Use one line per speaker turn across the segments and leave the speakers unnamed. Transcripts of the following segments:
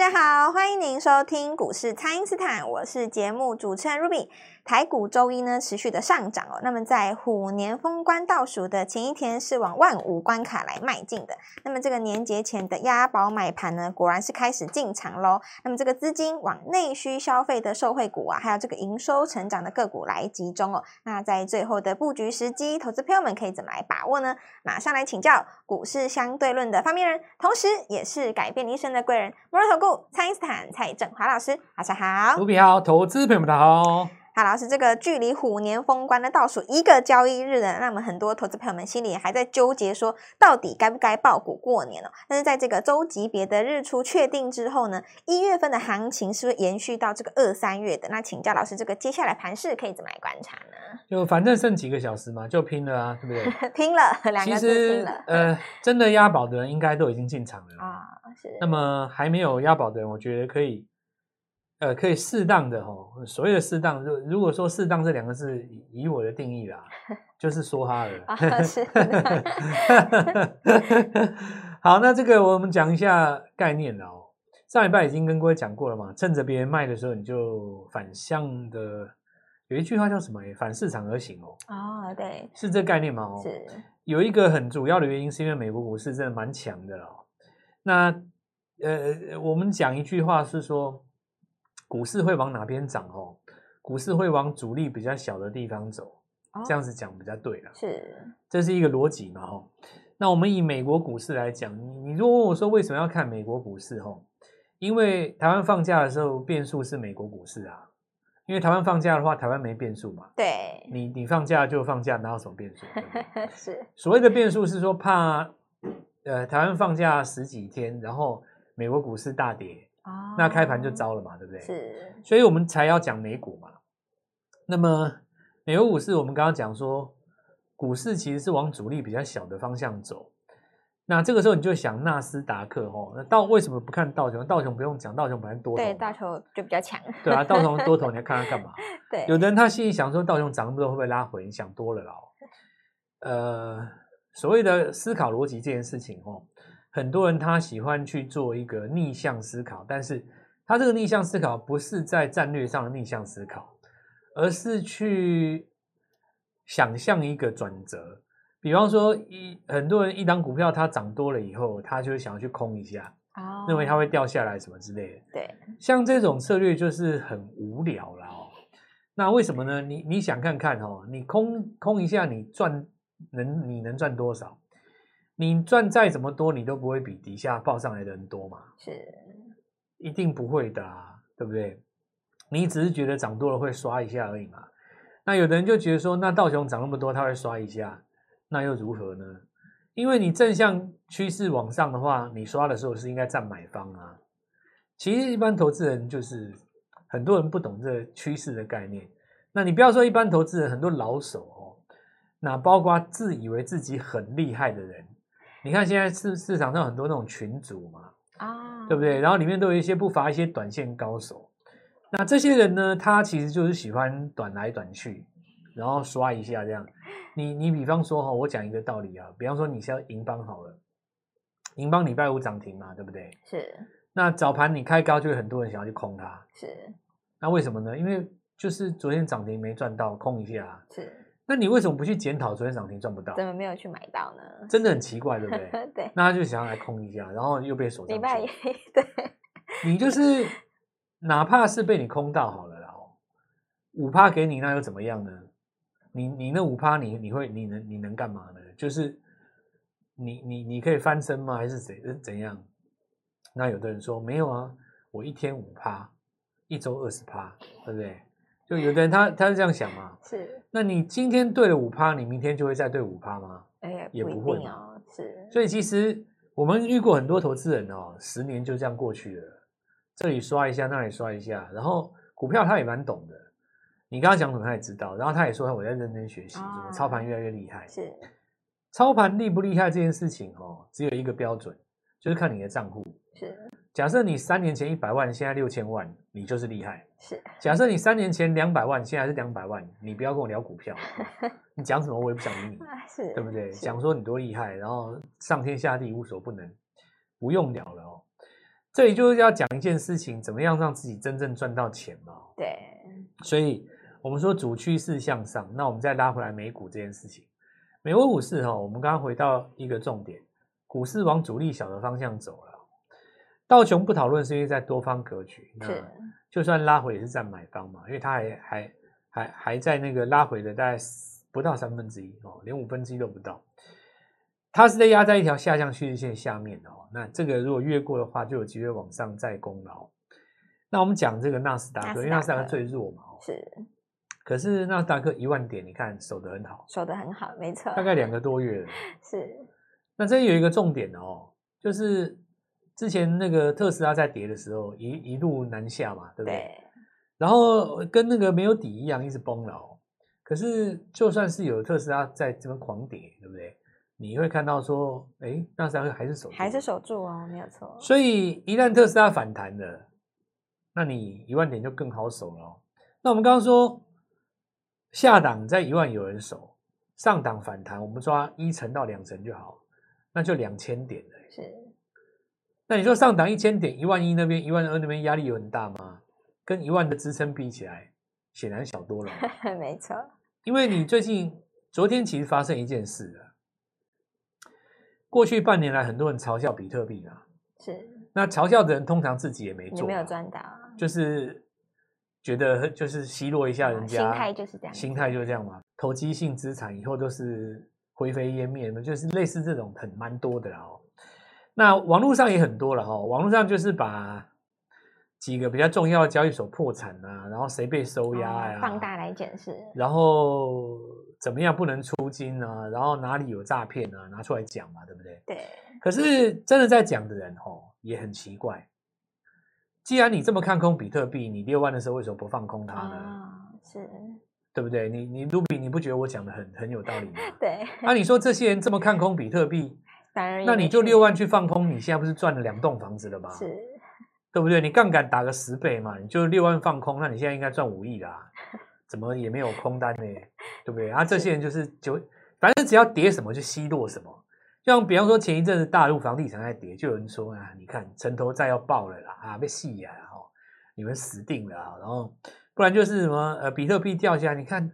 大家好，欢迎您收听股市蔡因斯坦，我是节目主持人 Ruby。台股周一呢持续的上涨哦，那么在虎年封关倒数的前一天是往万五关卡来迈进的。那么这个年节前的押宝买盘呢，果然是开始进场喽。那么这个资金往内需消费的受惠股啊，还有这个营收成长的个股来集中哦。那在最后的布局时机，投资朋友们可以怎么来把握呢？马上来请教股市相对论的发明人，同时也是改变一生的贵人——摩尔投顾蔡英斯坦蔡振华老师，早上好。
卢比好，投资朋友们好。
好，老师，这个距离虎年封关的倒数一个交易日呢，那么很多投资朋友们心里还在纠结，说到底该不该爆股过年呢？但是在这个周级别的日出确定之后呢，一月份的行情是不是延续到这个二三月的？那请教老师，这个接下来盘势可以怎么来观察呢？
就反正剩几个小时嘛，就拼了啊，对不对？
拼了，两个字拼了。
呃，真的押宝的人应该都已经进场了
啊。是。
那么还没有押宝的人，我觉得可以。呃，可以适当的吼，所谓的适当，如如果说适当这两个字，以我的定义啦，就是梭哈了。好，那这个我们讲一下概念哦。上礼拜已经跟各位讲过了嘛，趁着别人卖的时候，你就反向的，有一句话叫什么？反市场而行哦。
哦，对，
是这概念吗？哦，是。有一个很主要的原因，是因为美国股市真的蛮强的了。那呃，我们讲一句话是说。股市会往哪边涨？哦，股市会往主力比较小的地方走，哦、这样子讲比较对了。是，这是一个逻辑嘛？哈，那我们以美国股市来讲，你如果问我说为什么要看美国股市？哈，因为台湾放假的时候变数是美国股市啊。因为台湾放假的话，台湾没变数嘛。对，你你放假就放假，哪有什么变数？是，所谓的变数是说怕，呃，台湾放假十几天，然后美国股市大跌。哦、那开盘就糟了嘛，对不对？是，所以我们才要讲美股嘛。那么美国股市，我们刚刚讲说，股市其实是往主力比较小的方向走。那这个时候你就想纳斯达克哦，那道为什么不看道琼？道琼不用讲，道琼本来多头。对，
道琼就比较强。
对啊，道琼多头，你要看它干嘛？对，有的人他心里想说，道琼涨那么多会不会拉回？你想多了啦。呃，所谓的思考逻辑这件事情哦。很多人他喜欢去做一个逆向思考，但是他这个逆向思考不是在战略上的逆向思考，而是去想象一个转折。比方说，一很多人一档股票它涨多了以后，他就会想要去空一下，哦，认为它会掉下来什么之类的。对，像这种策略就是很无聊啦哦。那为什么呢？你你想看看哦，你空空一下，你赚能你能赚多少？你赚再怎么多，你都不会比底下报上来的人多嘛？是，一定不会的啊，对不对？你只是觉得涨多了会刷一下而已嘛。那有的人就觉得说，那道琼涨那么多，他会刷一下，那又如何呢？因为你正向趋势往上的话，你刷的时候是应该占买方啊。其实一般投资人就是很多人不懂这趋势的概念。那你不要说一般投资人，很多老手哦，那包括自以为自己很厉害的人。你看现在市市场上很多那种群组嘛，啊，对不对？然后里面都有一些不乏一些短线高手。那这些人呢，他其实就是喜欢短来短去，然后刷一下这样。你你比方说哈，我讲一个道理啊，比方说你是要银邦好了，银邦礼拜五涨停嘛，对不对？是。那早盘你开高，就有很多人想要去空它。是。那为什么呢？因为就是昨天涨停没赚到，空一下。是。那你为什么不去检讨昨天涨停赚不到？怎么没有去买到呢？真的很奇怪，对不对？对。那他就想要来空一下，然后又被锁上。礼拜一，对。你就是哪怕是被你空到好了，然后五趴给你，那又怎么样呢？你你那五趴，你你会你能你能干嘛呢？就是你你你可以翻身吗？还是怎怎样？那有的人说没有啊，我一天五趴，一周二十趴，对不对？就有的人他他是这样想嘛？是。那你今天对了五趴，你明天就会再对五趴吗？哎，也不会啊。是。所以其实我们遇过很多投资人哦，十年就这样过去了，这里刷一下，那里刷一下，然后股票他也蛮懂的。你刚刚讲什么他也知道，然后他也说我在认真学习，怎么操盘越来越厉害。是。操盘厉不厉害这件事情哦，只有一个标准，就是看你的账户。是。假设你三年前一百万，现在六千万，你就是厉害。是。假设你三年前两百万，现在是两百万，你不要跟我聊股票，你讲什么我也不想理你，是，对不对？讲说你多厉害，然后上天下地无所不能，不用聊了哦。这里就是要讲一件事情，怎么样让自己真正赚到钱嘛？
对，
所以我们说主趋势向上，那我们再拉回来美股这件事情。美国股市哈，我们刚刚回到一个重点，股市往主力小的方向走了。道琼不讨论是因为在多方格局，那就算拉回也是占买方嘛，因为它还还还还在那个拉回的大概不到三分之一哦，连五分之一都不到。它是在压在一条下降趋势线下面哦，那这个如果越过的话，就有机会往上再攻了、哦。那我们讲这个纳斯达克，纳斯达克因为纳斯达克最弱嘛，
是。
可是纳斯达克一万点，你看守得很好，
守得很好，没错。
大概两个多月了，
是。
那这有一个重点哦，就是之前那个特斯拉在跌的时候，一一路南下嘛，对不对？对。然后跟那个没有底一样，一直崩了。可是就算是有特斯拉在这边狂跌，对不对？你会看到说，哎，纳斯达克还是守住，
还是守住哦，没有错。
所以一旦特斯拉反弹了，那你一万点就更好守了哦。那我们刚刚说，下档在一万有人守，上档反弹，我们抓一层到两层就好，那就两千点了。
是。
那你说上档一千点，一万一那边，一万二那边压力有很大吗？跟一万的支撑比起来，显然小多了。
没错。因
为你最近昨天其实发生一件事了。过去半年来，很多人嘲笑比特币啊，
是。那
嘲笑的人通常自己也没做，
没有赚到，
就是觉得就是奚落一下人家，
心态就是这样，
心态就是这样嘛。投机性资产以后都是灰飞烟灭的，就是类似这种很蛮多的哦。那网络上也很多了哈，网络上就是把几个比较重要的交易所破产啊，然后谁被收押呀，
放大来检视，
然后。怎么样不能出金啊？然后哪里有诈骗啊？拿出来讲嘛，对不对？
对。
可是真的在讲的人哦，也很奇怪。既然你这么看空比特币，你六万的时候为什么不放空它呢？
啊，是。
对不对？你你卢比，你不觉得我讲的很很有道理吗？
对。
那、啊、你说这些人这么看空比特币，那你就六万去放空，你现在不是赚了两栋房子了吗？
是。
对不对？你杠杆打个十倍嘛，你就六万放空，那你现在应该赚五亿啦。怎么也没有空单呢？对不对？啊，这些人就是就反正只要跌什么就奚落什么。像比方说前一阵子大陆房地产在跌，就有人说啊，你看城投债要爆了啦，啊被戏呀，哈，你们死定了啊。然后不然就是什么呃比特币掉下来，你看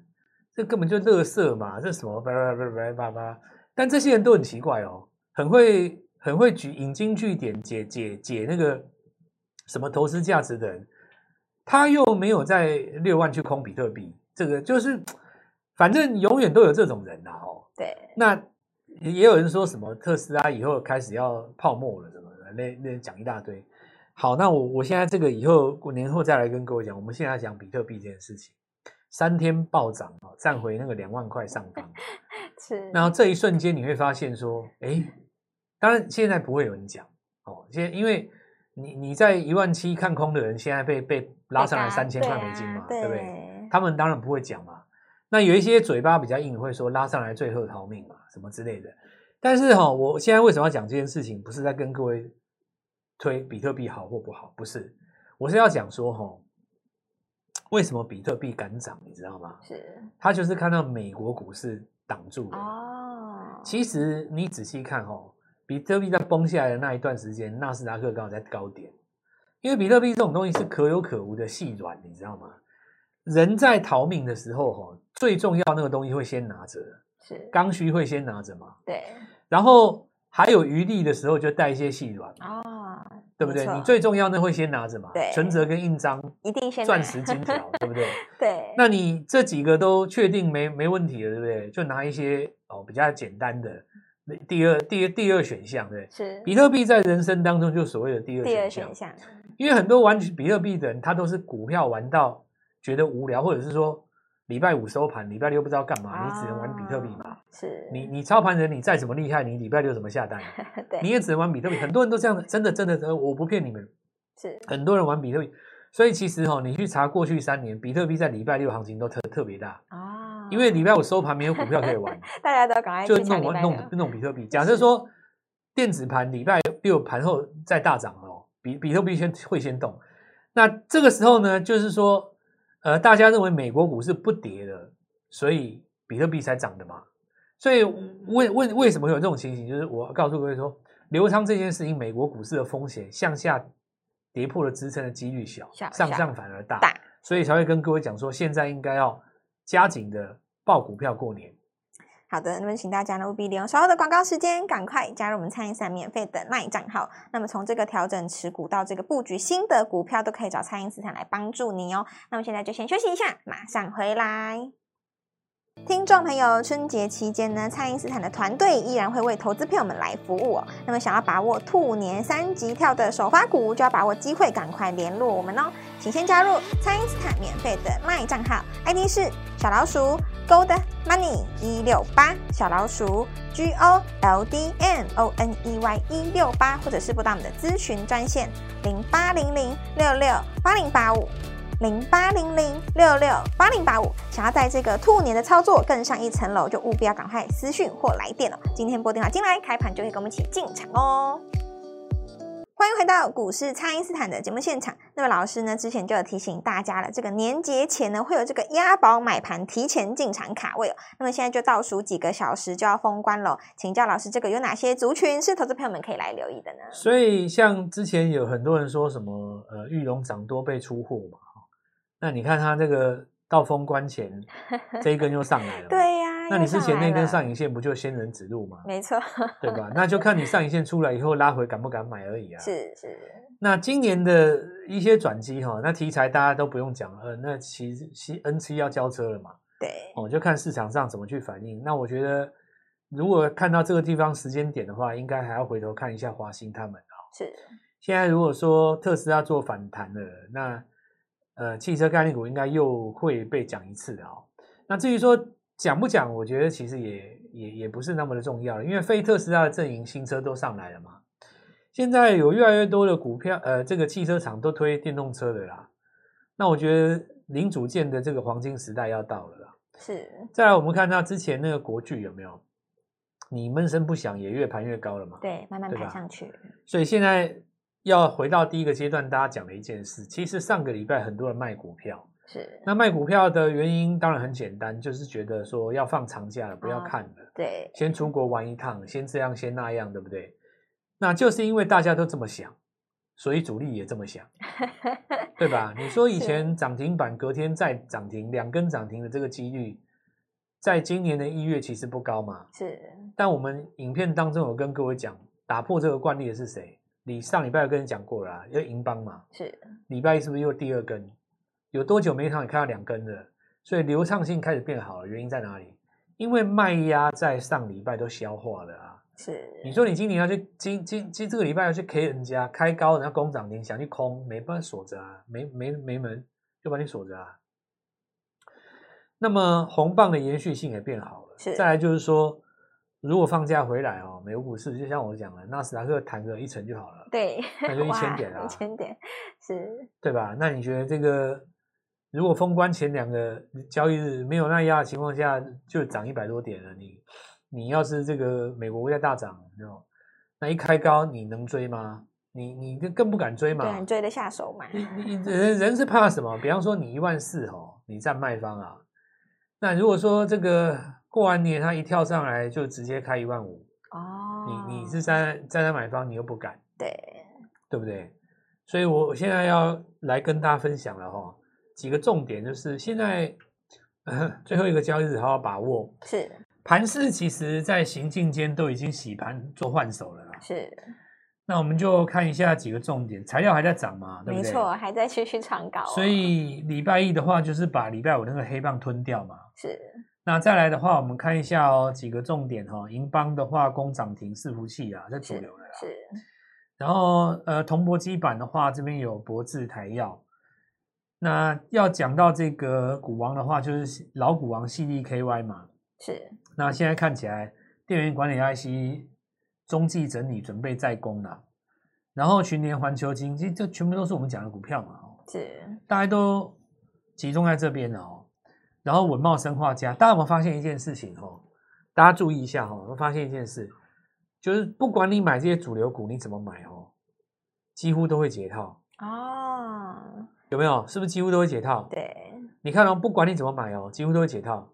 这根本就垃圾嘛，这什么叭叭叭叭叭叭。但这些人都很奇怪哦，很会很会举引经据典解解解那个什么投资价值的人。他又没有在六万去空比特币，这个就是，反正永远都有这种人呐，哦，
对。
那也有人说什么特斯拉以后开始要泡沫了什么的，那那讲一大堆。好，那我我现在这个以后过年后再来跟各位讲。我们现在讲比特币这件事情，三天暴涨啊，站回那个两万块上方。
是。
然后这一瞬间你会发现说，哎，当然现在不会有人讲哦，现在因为。你你在一万七看空的人，现在被被拉上来三千块美金嘛，对，啊、对不对？他们当然不会讲嘛。那有一些嘴巴比较硬，会说拉上来最后逃命嘛，什么之类的。但是哈，我现在为什么要讲这件事情？不是在跟各位推比特币好或不好，不是，我是要讲说哈，为什么比特币敢涨，你知道吗？
是，
他就是看到美国股市挡住了。
哦，
其实你仔细看哈。比特币在崩下来的那一段时间，纳斯达克刚好在高点，因为比特币这种东西是可有可无的细软，你知道吗？人在逃命的时候，哈，最重要那个东西会先拿着，
是刚
需会先拿着嘛？
对。
然后还有余力的时候，就带一些细软
哦，
对不对？你最重要的会先拿着嘛？
对，
存折跟印章
一定先
钻石金条，对不对？
对。
那你这几个都确定没没问题了，对不对？就拿一些哦比较简单的。第二、第二、第二选项，对，
是
比特币在人生当中就所谓的第二选项。选项因为很多玩比特币的人，他都是股票玩到觉得无聊，或者是说礼拜五收盘，礼拜六不知道干嘛，哦、你只能玩比特币嘛。
是，
你你操盘人，你再怎么厉害，你礼拜六怎么下单？
对，
你也只能玩比特币。很多人都这样的，真的真的，我不骗你们。
是，
很多人玩比特币，所以其实哈、哦，你去查过去三年，比特币在礼拜六行情都特特别大啊。哦因为礼拜五收盘没有股票可以玩，
大家都赶快
就弄弄弄比特币。假设说电子盘礼拜六盘后再大涨哦，比比特币先会先动。那这个时候呢，就是说，呃，大家认为美国股市不跌的，所以比特币才涨的嘛。所以为为为什么会有这种情形？就是我告诉各位说，流仓这件事情，美国股市的风险向下跌破了支撑的几率小，上上反而大，
大
所以才会跟各位讲说，现在应该要加紧的报股票过年。
好的，那么请大家呢务必利用稍后的广告时间，赶快加入我们蔡因斯坦免费的 LINE 账号。那么从这个调整持股到这个布局新的股票，都可以找餐饮资产来帮助你哦。那么现在就先休息一下，马上回来。听众朋友，春节期间呢，蔡因斯坦的团队依然会为投资朋友们来服务哦。那么想要把握兔年三级跳的首发股，就要把握机会，赶快联络我们哦。请先加入蔡因斯坦免费的 LINE 账号，ID 是小老鼠 Gold Money 一六八，小老鼠 G O L D M O N E Y 一六八，或者是拨打我们的咨询专线零八零零六六八零八五。零八零零六六八零八五，想要在这个兔年的操作更上一层楼，就务必要赶快私讯或来电了。今天拨电话进来，开盘就可以跟我们一起进场哦。欢迎回到股市，蔡因斯坦的节目现场。那么老师呢，之前就有提醒大家了，这个年节前呢，会有这个押宝买盘提前进场卡位哦。那么现在就倒数几个小时就要封关了，请教老师，这个有哪些族群是投资朋友们可以来留意的呢？
所以像之前有很多人说什么，呃，玉龙涨多被出货嘛。那你看它这个到封关前这一根又上来了，
对呀、啊。
那你之前那根上影线不就仙人指路吗？
没错，
对吧？那就看你上影线出来以后拉回敢不敢买而已啊。
是是。
那今年的一些转机哈，那题材大家都不用讲了，那其实 N 七要交车了嘛。
对。
哦，就看市场上怎么去反应。那我觉得，如果看到这个地方时间点的话，应该还要回头看一下华兴他们啊。
是。现
在如果说特斯拉做反弹了，那。呃，汽车概念股应该又会被讲一次的哦。那至于说讲不讲，我觉得其实也也也不是那么的重要了，因为非特斯拉的阵营新车都上来了嘛。现在有越来越多的股票，呃，这个汽车厂都推电动车的啦。那我觉得零组件的这个黄金时代要到了啦。
是。再
来，我们看到之前那个国巨有没有？你闷声不响，也越盘越高了嘛。
对，慢慢盘上去。
所以现在。要回到第一个阶段，大家讲的一件事，其实上个礼拜很多人卖股票，
是
那卖股票的原因当然很简单，就是觉得说要放长假了，不要看了，哦、
对，
先出国玩一趟，先这样，先那样，对不对？那就是因为大家都这么想，所以主力也这么想，对吧？你说以前涨停板隔天再涨停，两根涨停的这个几率，在今年的一月其实不高嘛，
是。
但我们影片当中有跟各位讲，打破这个惯例的是谁？你上礼拜有跟你讲过了啦，要银邦嘛？
是。
礼拜一是不是又第二根？有多久没看你看到两根的？所以流畅性开始变好了，原因在哪里？因为卖压在上礼拜都消化了啊。
是。
你说你今年要去今今今这个礼拜要去 K 人家开高，人家工涨停，想去空，没办法锁着啊，没没没门，就把你锁着啊。那么红棒的延续性也变好了。
是。
再来就是说。如果放假回来哦，美国股市就像我讲的，纳斯达克弹个一成就好了，
对，
那就 一千点啊，
一千点是，
对吧？那你觉得这个如果封关前两个交易日没有那压的情况下，就涨一百多点了？你你要是这个美国在大涨，那一开高你能追吗？你你更不敢追嘛？
对，追得下手嘛？
你你人人是怕什么？比方说你一万四哦，你占卖方啊，那如果说这个。过完年，他一跳上来就直接开一万五
哦，
你你是在在那买方，你又不敢，
对
对不对？所以我现在要来跟大家分享了哈，几个重点就是现在最后一个交易日，好好把握。
是
盘势，其实在行进间都已经洗盘做换手了啦。
是，
那我们就看一下几个重点，材料还在涨嘛？对不对？
没错，还在继续长高。
所以礼拜一的话，就是把礼拜五那个黑棒吞掉嘛。
是。
那再来的话，我们看一下哦，几个重点哈、哦。银邦的化工涨停，伺服器啊，这主流的啦。
是。
然后呃，铜箔基板的话，这边有博智、台药。那要讲到这个股王的话，就是老股王 CDKY 嘛。
是。
那现在看起来，电源管理 IC 中继整理，准备再攻了。然后群联环球晶，这这全部都是我们讲的股票嘛。
是。
大家都集中在这边了哦。然后稳茂生化家，大家有没有发现一件事情？哦，大家注意一下哈，我发现一件事，就是不管你买这些主流股，你怎么买哦，几乎都会解套
哦。有
没有？是不是几乎都会解套？
对。
你看哦，不管你怎么买哦，几乎都会解套。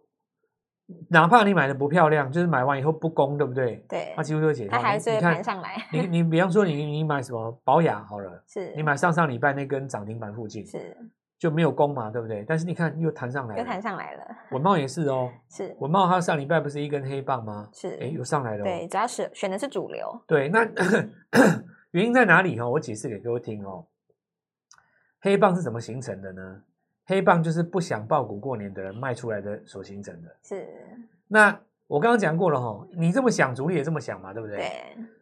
哪怕你买的不漂亮，就是买完以后不攻，对不对？
对，
它几乎都会解套。
它还是会盘上来。
你你比方说你你买什么保雅好了，
是
你买上上礼拜那根涨停板附近，
是
就没有攻嘛，对不对？但是你看又弹上来了，
又弹上来了。
文茂也是哦，
是
文茂它上礼拜不是一根黑棒吗？
是，
哎，又上来了。
对，主要是选的是主流。
对，那 原因在哪里哈？我解释给各位听哦。黑棒是怎么形成的呢？黑棒就是不想抱股过年的人卖出来的所形成的。
是。
那我刚刚讲过了哈，你这么想，主力也这么想嘛，对不对？
对。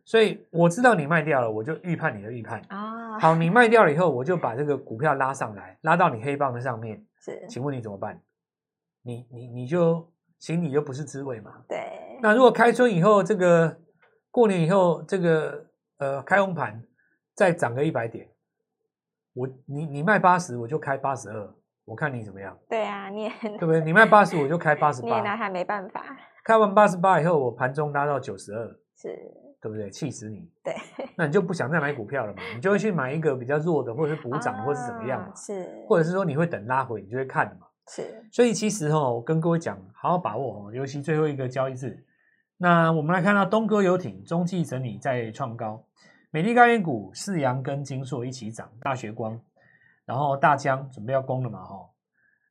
所以我知道你卖掉了，我就预判你的预判
啊。
好，你卖掉了以后，我就把这个股票拉上来，拉到你黑棒的上面。
是。请
问你怎么办？你你你就心里就不是滋味嘛。
对。那
如果开春以后，这个过年以后，这个呃开红盘再涨个一百点，我你你卖八十，我就开八十二。我看你怎么样？
对啊，你也
对不对？你卖八十，我就开八十八。
你也拿他没办法。
开完八十八以后，我盘中拉到九十二，
是，
对不对？气死你！
对，
那你就不想再买股票了嘛？你就会去买一个比较弱的，或者是补涨，或者是怎么样嘛？
是，
或者是说你会等拉回，你就会看嘛？
是。
所以其实哦，我跟各位讲，好好把握哦，尤其最后一个交易日。那我们来看到东哥游艇中继整理再创高，美丽概念股四阳跟金硕一起涨，大学光。然后大江准备要攻了嘛？哈，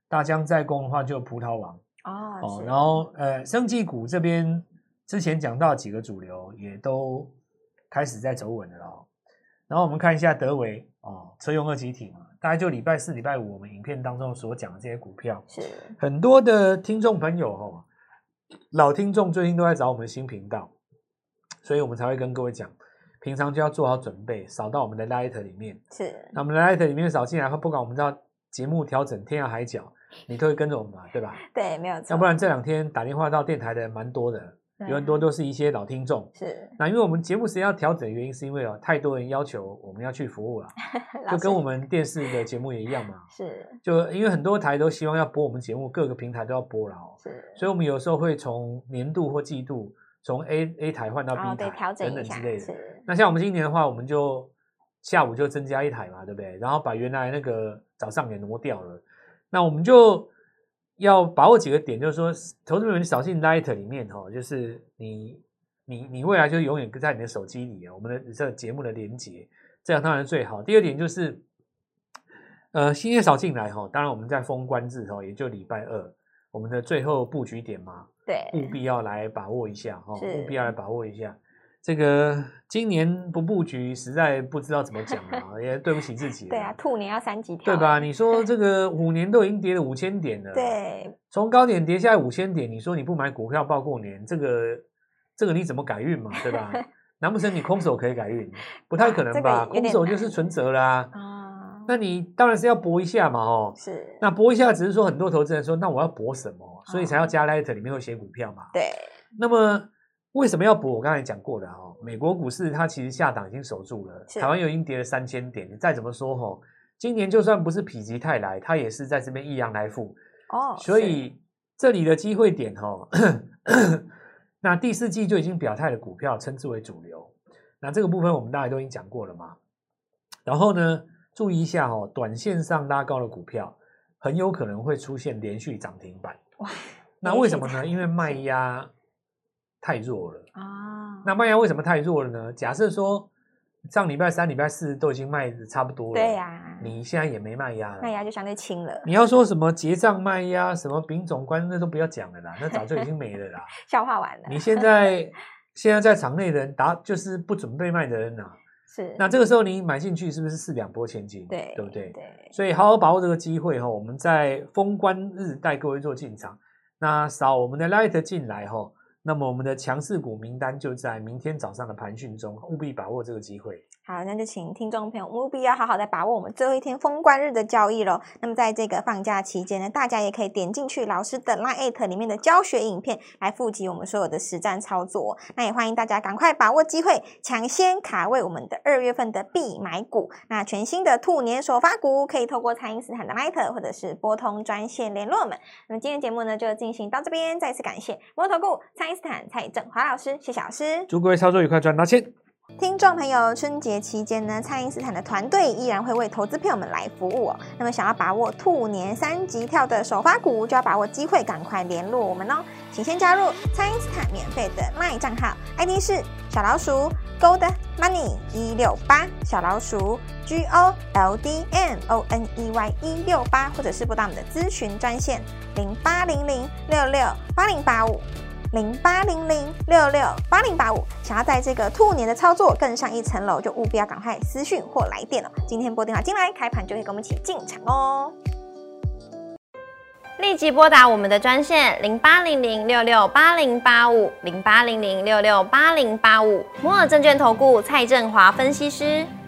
大江再攻的话就葡萄王
哦。
哦，然后呃，生技股这边之前讲到几个主流也都开始在走稳了哦。然后我们看一下德维哦，车用二级体嘛，大概就礼拜四、礼拜五我们影片当中所讲的这些股票，
是
很多的听众朋友哦，老听众最近都在找我们新频道，所以我们才会跟各位讲。平常就要做好准备，扫到我们的 Light 里面。
是，
那我们的 Light 里面扫进来，不管我们知道节目调整天涯海角，你都会跟着我们嘛，对吧？
对，没有错。
要不然这两天打电话到电台的人蛮多的，有很多都是一些老听众。
是。那
因为我们节目时间要调整的原因，是因为哦，太多人要求我们要去服务了，就跟我们电视的节目也一样嘛。
是。
就因为很多台都希望要播我们节目，各个平台都要播了哦。
是。所
以我们有时候会从年度或季度。从 A A 台换到 B 台，
调整
等等之类的。那像我们今年的话，我们就下午就增加一台嘛，对不对？然后把原来那个早上给挪掉了。那我们就要把握几个点，就是说，投资人扫进 Light 里面哈，就是你你你未来就永远在你的手机里啊。我们的这个节目的连接，这样当然最好。第二点就是，呃，新月扫进来哈，当然我们在封关日哈，也就礼拜二，我们的最后布局点嘛。
对，
务必要来把握一下哈，务必要来把握一下。这个今年不布局，实在不知道怎么讲了，也对不起自己。
对啊，兔年要三级跳，
对吧？你说这个五年都已经跌了五千点了，
对，
从高点跌下来五千点，你说你不买股票报过年，这个这个你怎么改运嘛？对吧？难不成你空手可以改运？不太可能吧？空手就是存折啦。啊那你当然是要搏一下嘛，哦，
是。那
搏一下，只是说很多投资人说，那我要搏什么？所以才要加 Light 里面会写股票嘛。
对。
那么为什么要补？我刚才讲过的哦，美国股市它其实下档已经守住了，台湾又已经跌了三千点。你再怎么说哈，今年就算不是否极泰来，它也是在这边一阳来复。
哦。
所以这里的机会点哈，那第四季就已经表态的股票称之为主流。那这个部分我们大家都已经讲过了嘛。然后呢？注意一下哦，短线上拉高的股票很有可能会出现连续涨停板。
哇，
那为什么呢？因为卖压太弱了
啊。
那卖压为什么太弱了呢？假设说上礼拜三、礼拜四都已经卖的差不多了，
对呀，
你现在也没卖压了，
卖压就相对轻了。
你要说什么结账卖压、什么丙种关，那都不要讲了啦，那早就已经没了啦，
消化完了。
你现在现在在场内的人答就是不准备卖的人呐。
是，
那这个时候你买进去是不是四两波千金？
对，
对不对？
对，
所以好好把握这个机会哈，我们在封关日带各位做进场，那扫我们的 Light 进来哈，那么我们的强势股名单就在明天早上的盘讯中，务必把握这个机会。
好，那就请听众朋友务必要好好的把握我们最后一天封关日的交易喽。那么在这个放假期间呢，大家也可以点进去老师的 Line 里面的教学影片来复习我们所有的实战操作。那也欢迎大家赶快把握机会，抢先卡位我们的二月份的必买股。那全新的兔年首发股可以透过蔡因斯坦的 Line 或者是拨通专线联络我们。那么今天节目呢就进行到这边，再次感谢摩投顾蔡因斯坦蔡振华老师，谢谢老师，
祝各位操作愉快，赚到钱。
听众朋友，春节期间呢，蔡因斯坦的团队依然会为投资朋友们来服务哦。那么，想要把握兔年三级跳的首发股，就要把握机会，赶快联络我们哦。请先加入蔡因斯坦免费的 LINE 账号，ID 是小老鼠 Gold Money 一六八，小老鼠 G O L D M O N E Y 一六八，或者是拨打我们的咨询专线零八零零六六八零八五。零八零零六六八零八五，想要在这个兔年的操作更上一层楼，就务必要赶快私讯或来电了。今天拨电话进来，开盘就可以跟我们一起进场哦。
立即拨打我们的专线零八零零六六八零八五零八零零六六八零八五，摩尔证券投顾蔡振华分析师。